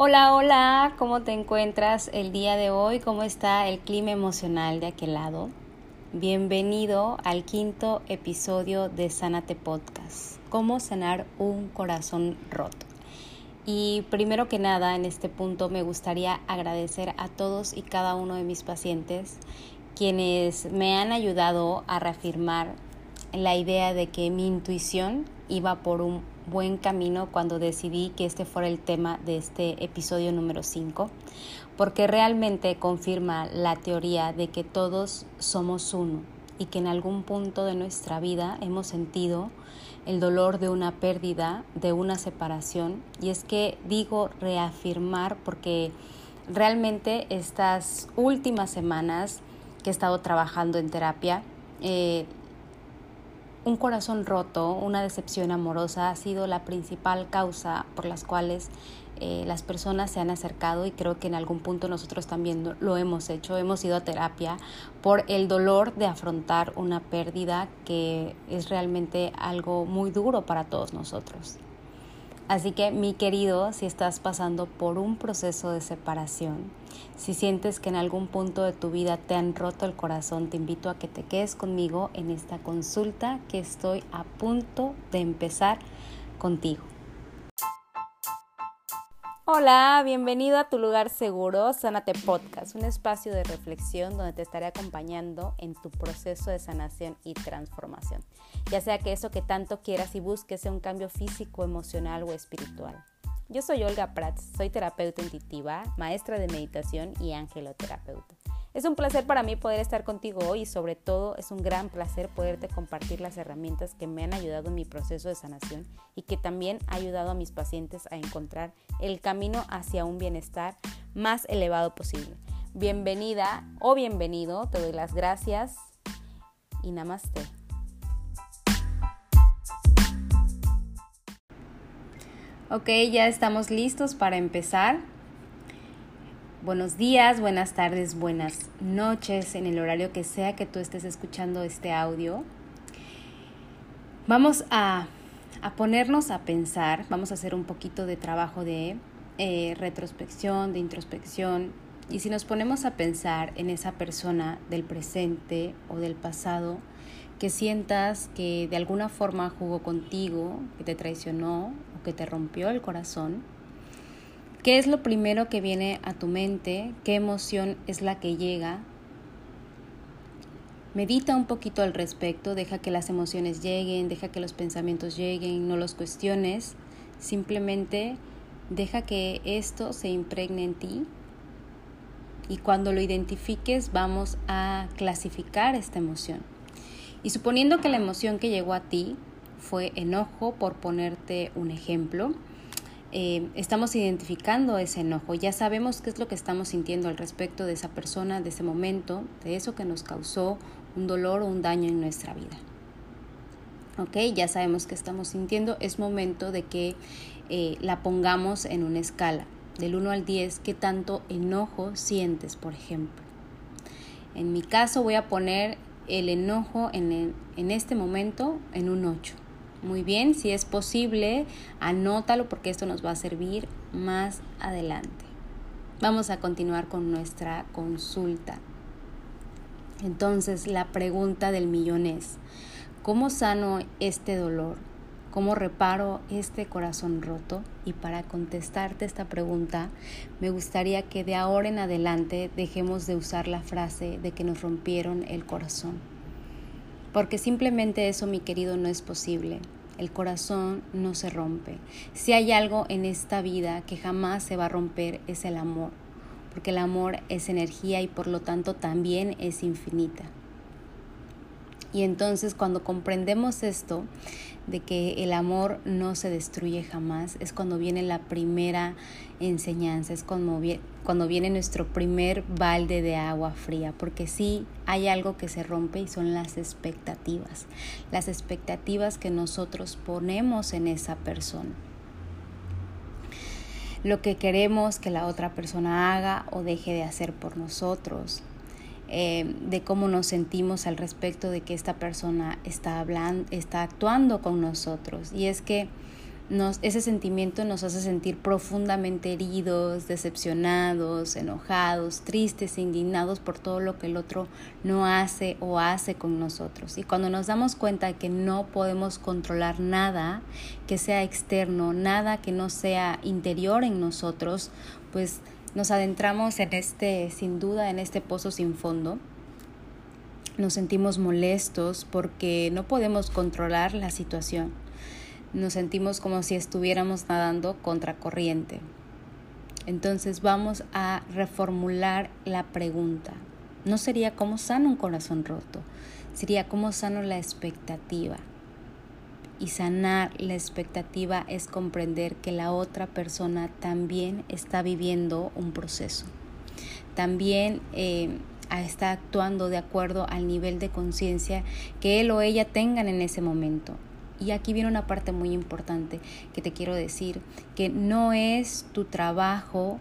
Hola, hola, ¿cómo te encuentras el día de hoy? ¿Cómo está el clima emocional de aquel lado? Bienvenido al quinto episodio de Sánate Podcast, cómo sanar un corazón roto. Y primero que nada, en este punto me gustaría agradecer a todos y cada uno de mis pacientes quienes me han ayudado a reafirmar la idea de que mi intuición iba por un buen camino cuando decidí que este fuera el tema de este episodio número 5, porque realmente confirma la teoría de que todos somos uno y que en algún punto de nuestra vida hemos sentido el dolor de una pérdida, de una separación. Y es que digo reafirmar porque realmente estas últimas semanas que he estado trabajando en terapia, eh, un corazón roto, una decepción amorosa ha sido la principal causa por las cuales eh, las personas se han acercado y creo que en algún punto nosotros también lo hemos hecho, hemos ido a terapia por el dolor de afrontar una pérdida que es realmente algo muy duro para todos nosotros. Así que mi querido, si estás pasando por un proceso de separación, si sientes que en algún punto de tu vida te han roto el corazón, te invito a que te quedes conmigo en esta consulta que estoy a punto de empezar contigo. Hola, bienvenido a tu lugar seguro, Sánate Podcast, un espacio de reflexión donde te estaré acompañando en tu proceso de sanación y transformación, ya sea que eso que tanto quieras y busques sea un cambio físico, emocional o espiritual. Yo soy Olga Prats, soy terapeuta intuitiva, maestra de meditación y angeloterapeuta. Es un placer para mí poder estar contigo hoy y sobre todo es un gran placer poderte compartir las herramientas que me han ayudado en mi proceso de sanación y que también ha ayudado a mis pacientes a encontrar el camino hacia un bienestar más elevado posible. Bienvenida o bienvenido, te doy las gracias y namaste. Ok, ya estamos listos para empezar. Buenos días, buenas tardes, buenas noches en el horario que sea que tú estés escuchando este audio. Vamos a, ponernos a pensar, vamos a hacer un poquito de trabajo de eh, retrospección, de introspección. Y si nos ponemos a pensar en esa persona del presente o del pasado, que sientas que de alguna forma jugó contigo, que te traicionó o que te rompió el corazón, ¿Qué es lo primero que viene a tu mente? ¿Qué emoción es la que llega? Medita un poquito al respecto, deja que las emociones lleguen, deja que los pensamientos lleguen, no los cuestiones, simplemente deja que esto se impregne en ti y cuando lo identifiques vamos a clasificar esta emoción. Y suponiendo que la emoción que llegó a ti fue enojo, por ponerte un ejemplo, eh, estamos identificando ese enojo, ya sabemos qué es lo que estamos sintiendo al respecto de esa persona, de ese momento, de eso que nos causó un dolor o un daño en nuestra vida. Ok, ya sabemos qué estamos sintiendo, es momento de que eh, la pongamos en una escala, del 1 al 10, qué tanto enojo sientes, por ejemplo. En mi caso voy a poner el enojo en, en este momento en un 8. Muy bien, si es posible, anótalo porque esto nos va a servir más adelante. Vamos a continuar con nuestra consulta. Entonces, la pregunta del millón es, ¿cómo sano este dolor? ¿Cómo reparo este corazón roto? Y para contestarte esta pregunta, me gustaría que de ahora en adelante dejemos de usar la frase de que nos rompieron el corazón porque simplemente eso, mi querido, no es posible. El corazón no se rompe. Si hay algo en esta vida que jamás se va a romper es el amor, porque el amor es energía y por lo tanto también es infinita. Y entonces cuando comprendemos esto, de que el amor no se destruye jamás, es cuando viene la primera enseñanza, es cuando, cuando viene nuestro primer balde de agua fría, porque sí hay algo que se rompe y son las expectativas, las expectativas que nosotros ponemos en esa persona. Lo que queremos que la otra persona haga o deje de hacer por nosotros, eh, de cómo nos sentimos al respecto de que esta persona está hablando, está actuando con nosotros. Y es que ese sentimiento nos hace sentir profundamente heridos, decepcionados, enojados, tristes, indignados por todo lo que el otro no hace o hace con nosotros. Y cuando nos damos cuenta de que no podemos controlar nada que sea externo, nada que no sea interior en nosotros, pues nos adentramos en este, sin duda, en este pozo sin fondo. Nos sentimos molestos porque no podemos controlar la situación nos sentimos como si estuviéramos nadando contra corriente. Entonces vamos a reformular la pregunta. No sería cómo sano un corazón roto, sería cómo sano la expectativa. Y sanar la expectativa es comprender que la otra persona también está viviendo un proceso. También eh, está actuando de acuerdo al nivel de conciencia que él o ella tengan en ese momento. Y aquí viene una parte muy importante que te quiero decir, que no es tu trabajo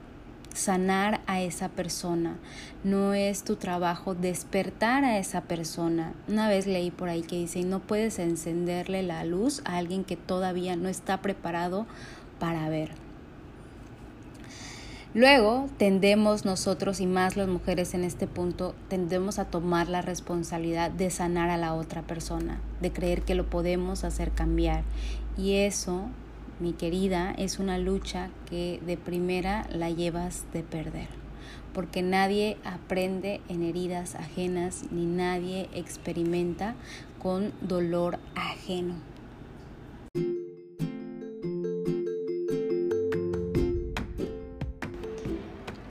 sanar a esa persona, no es tu trabajo despertar a esa persona. Una vez leí por ahí que dice, no puedes encenderle la luz a alguien que todavía no está preparado para ver. Luego tendemos nosotros y más las mujeres en este punto, tendemos a tomar la responsabilidad de sanar a la otra persona, de creer que lo podemos hacer cambiar. Y eso, mi querida, es una lucha que de primera la llevas de perder. Porque nadie aprende en heridas ajenas ni nadie experimenta con dolor ajeno.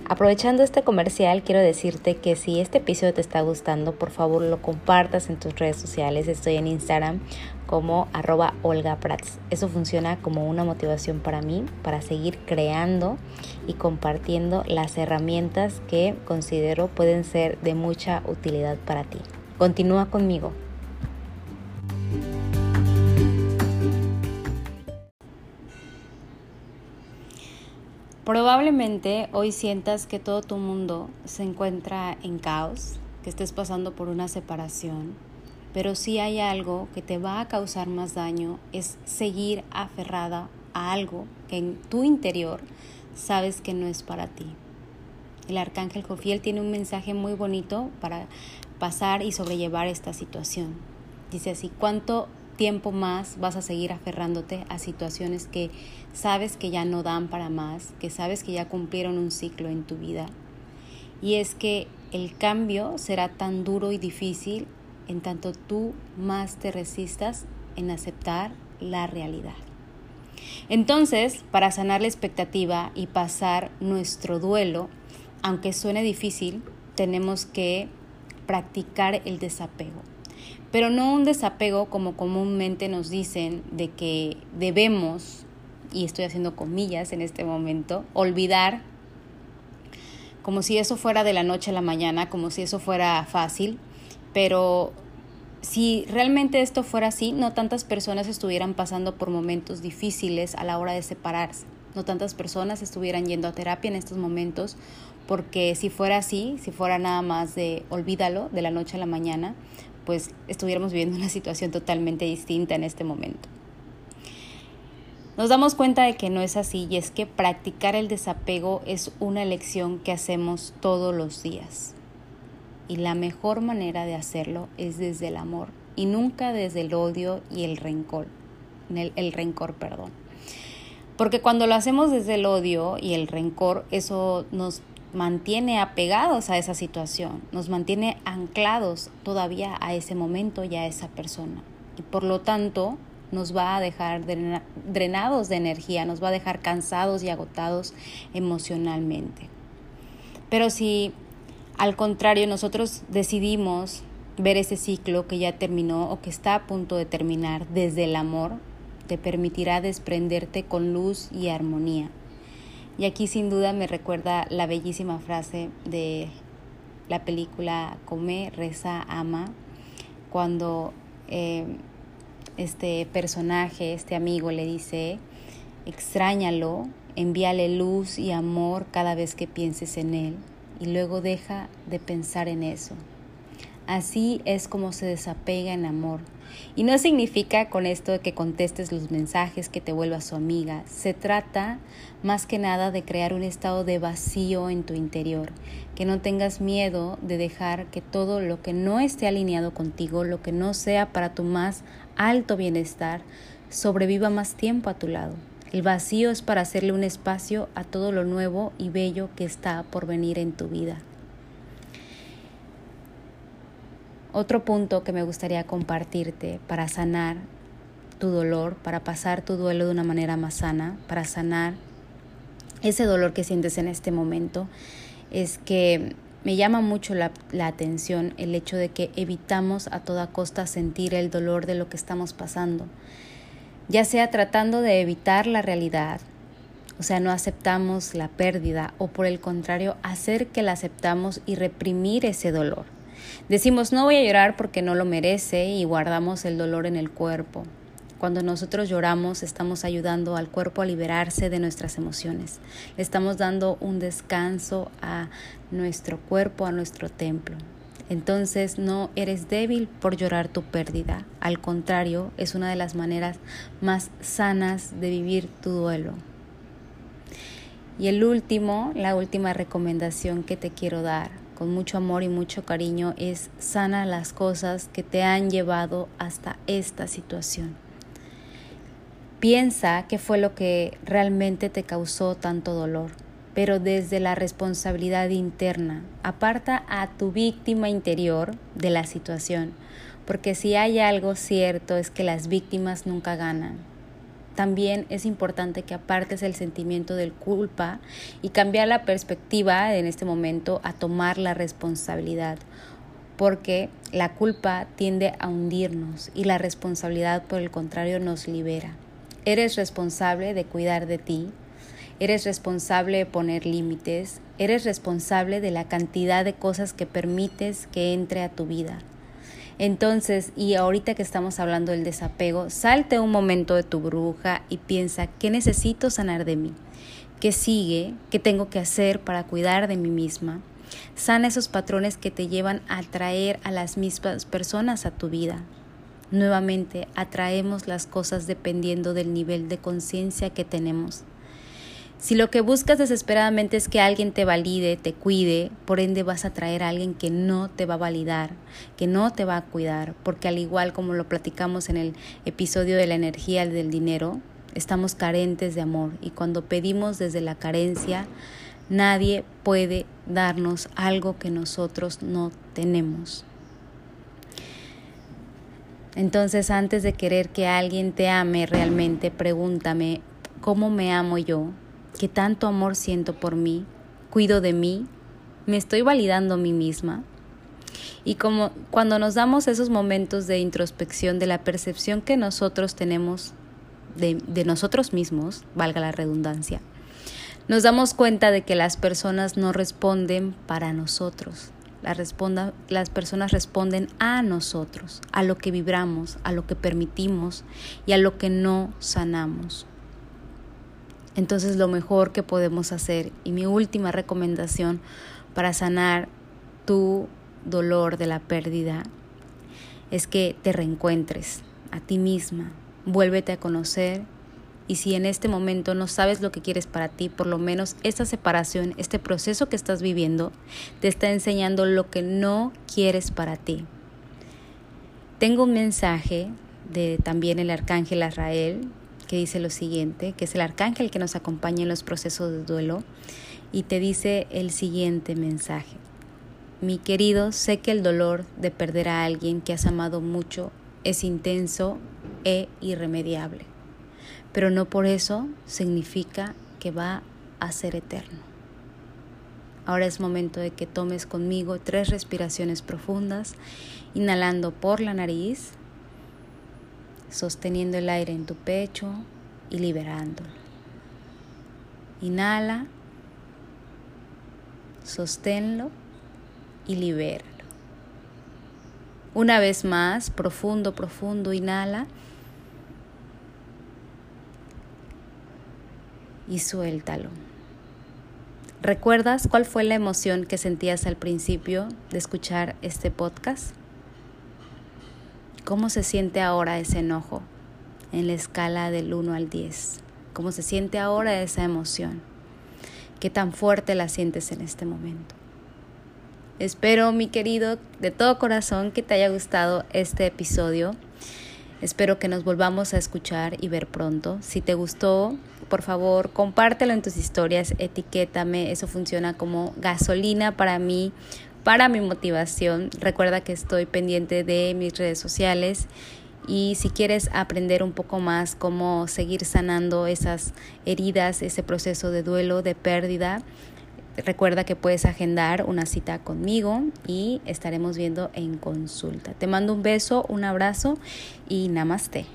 Aprovechando este comercial, quiero decirte que si este episodio te está gustando, por favor lo compartas en tus redes sociales. Estoy en Instagram como arroba Olga Prats. Eso funciona como una motivación para mí, para seguir creando y compartiendo las herramientas que considero pueden ser de mucha utilidad para ti. Continúa conmigo. Probablemente hoy sientas que todo tu mundo se encuentra en caos, que estés pasando por una separación, pero si hay algo que te va a causar más daño es seguir aferrada a algo que en tu interior sabes que no es para ti. El arcángel Jofiel tiene un mensaje muy bonito para pasar y sobrellevar esta situación. Dice así, ¿cuánto tiempo más vas a seguir aferrándote a situaciones que sabes que ya no dan para más, que sabes que ya cumplieron un ciclo en tu vida. Y es que el cambio será tan duro y difícil en tanto tú más te resistas en aceptar la realidad. Entonces, para sanar la expectativa y pasar nuestro duelo, aunque suene difícil, tenemos que practicar el desapego pero no un desapego como comúnmente nos dicen de que debemos, y estoy haciendo comillas en este momento, olvidar como si eso fuera de la noche a la mañana, como si eso fuera fácil, pero si realmente esto fuera así, no tantas personas estuvieran pasando por momentos difíciles a la hora de separarse, no tantas personas estuvieran yendo a terapia en estos momentos, porque si fuera así, si fuera nada más de olvídalo de la noche a la mañana, pues estuviéramos viviendo una situación totalmente distinta en este momento. Nos damos cuenta de que no es así y es que practicar el desapego es una elección que hacemos todos los días. Y la mejor manera de hacerlo es desde el amor y nunca desde el odio y el rencor. El, el rencor, perdón. Porque cuando lo hacemos desde el odio y el rencor, eso nos mantiene apegados a esa situación, nos mantiene anclados todavía a ese momento y a esa persona. Y por lo tanto nos va a dejar drenados de energía, nos va a dejar cansados y agotados emocionalmente. Pero si al contrario nosotros decidimos ver ese ciclo que ya terminó o que está a punto de terminar desde el amor, te permitirá desprenderte con luz y armonía y aquí sin duda me recuerda la bellísima frase de la película Come, Reza, Ama, cuando eh, este personaje, este amigo le dice, extrañalo, envíale luz y amor cada vez que pienses en él y luego deja de pensar en eso. Así es como se desapega en amor. Y no significa con esto que contestes los mensajes, que te vuelvas su amiga. Se trata más que nada de crear un estado de vacío en tu interior, que no tengas miedo de dejar que todo lo que no esté alineado contigo, lo que no sea para tu más alto bienestar, sobreviva más tiempo a tu lado. El vacío es para hacerle un espacio a todo lo nuevo y bello que está por venir en tu vida. Otro punto que me gustaría compartirte para sanar tu dolor, para pasar tu duelo de una manera más sana, para sanar ese dolor que sientes en este momento, es que me llama mucho la, la, atención el hecho de que evitamos a toda costa sentir el dolor de lo que estamos pasando ya sea tratando de evitar la realidad, o sea, no aceptamos la pérdida o por el contrario, hacer que la aceptamos y reprimir ese dolor. Decimos, no voy a llorar porque no lo merece y guardamos el dolor en el cuerpo. Cuando nosotros lloramos, estamos ayudando al cuerpo a liberarse de nuestras emociones. Le estamos dando un descanso a nuestro cuerpo, a nuestro templo. Entonces no eres débil por llorar tu pérdida. Al contrario, es una de las maneras más sanas de vivir tu duelo. Y el último, la última recomendación que te quiero dar con mucho amor y mucho cariño es sana las cosas que te han llevado hasta esta situación. Piensa qué fue lo que realmente te causó tanto dolor pero desde la responsabilidad interna. Aparta a tu víctima interior de la situación, porque si hay algo cierto es que las víctimas nunca ganan. También es importante que apartes el sentimiento de culpa y cambiar la perspectiva en este momento a tomar la responsabilidad, porque la culpa tiende a hundirnos y la responsabilidad por el contrario nos libera. Eres responsable de cuidar de ti, Eres responsable de poner límites, eres responsable de la cantidad de cosas que permites que entre a tu vida. Entonces, y ahorita que estamos hablando del desapego, salte un momento de tu bruja y piensa, ¿qué necesito sanar de mí? ¿Qué sigue? ¿Qué tengo que hacer para cuidar de mí misma? Sana esos patrones que te llevan a atraer a las mismas personas a tu vida. Nuevamente, atraemos las cosas dependiendo del nivel de conciencia que tenemos. Si lo que buscas desesperadamente es que alguien te valide, te cuide, por ende vas a traer a alguien que no te va a validar, que no te va a cuidar, porque al igual como lo platicamos en el episodio de la energía del dinero, estamos carentes de amor y cuando pedimos desde la carencia, nadie puede darnos algo que nosotros no tenemos. Entonces, antes de querer que alguien te ame realmente, pregúntame, ¿cómo me amo yo? Que tanto amor siento por mí, cuido de mí, me estoy validando a mí misma. Y como cuando nos damos esos momentos de introspección de la percepción que nosotros tenemos de, nosotros mismos, valga la redundancia, nos damos cuenta de que las personas no responden para nosotros. Las personas responden a nosotros, a lo que vibramos, a lo que permitimos y a lo que no sanamos. Entonces lo mejor que podemos hacer y mi última recomendación para sanar tu dolor de la pérdida es que te reencuentres a ti misma, vuélvete a conocer y si en este momento no sabes lo que quieres para ti, por lo menos esta separación, este proceso que estás viviendo, te está enseñando lo que no quieres para ti. Tengo un mensaje de también el arcángel Israel que dice lo siguiente, que es el arcángel que nos acompaña en los procesos de duelo, y te dice el siguiente mensaje. Mi querido, sé que el dolor de perder a alguien que has amado mucho es intenso e irremediable, pero no por eso significa que va a ser eterno. Ahora es momento de que tomes conmigo tres respiraciones profundas, inhalando por la nariz sosteniendo el aire en tu pecho y liberándolo. Inhala, sosténlo y libéralo. Una vez más, profundo, profundo, inhala y suéltalo. ¿Recuerdas cuál fue la emoción que sentías al principio de escuchar este podcast? ¿Cómo se siente ahora ese enojo en la escala del 1 al 10? ¿Cómo se siente ahora esa emoción? ¿Qué tan fuerte la sientes en este momento? Espero, mi querido, de todo corazón que te haya gustado este episodio. Espero que nos volvamos a escuchar y ver pronto. Si te gustó, por favor, compártelo en tus historias, etiquétame. Eso funciona como gasolina para mí, para mi motivación. Recuerda que estoy pendiente de mis redes sociales y si quieres aprender un poco más cómo seguir sanando esas heridas, ese proceso de duelo, de pérdida, recuerda que puedes agendar una cita conmigo y estaremos viendo en consulta. Te mando un beso, un abrazo y namaste.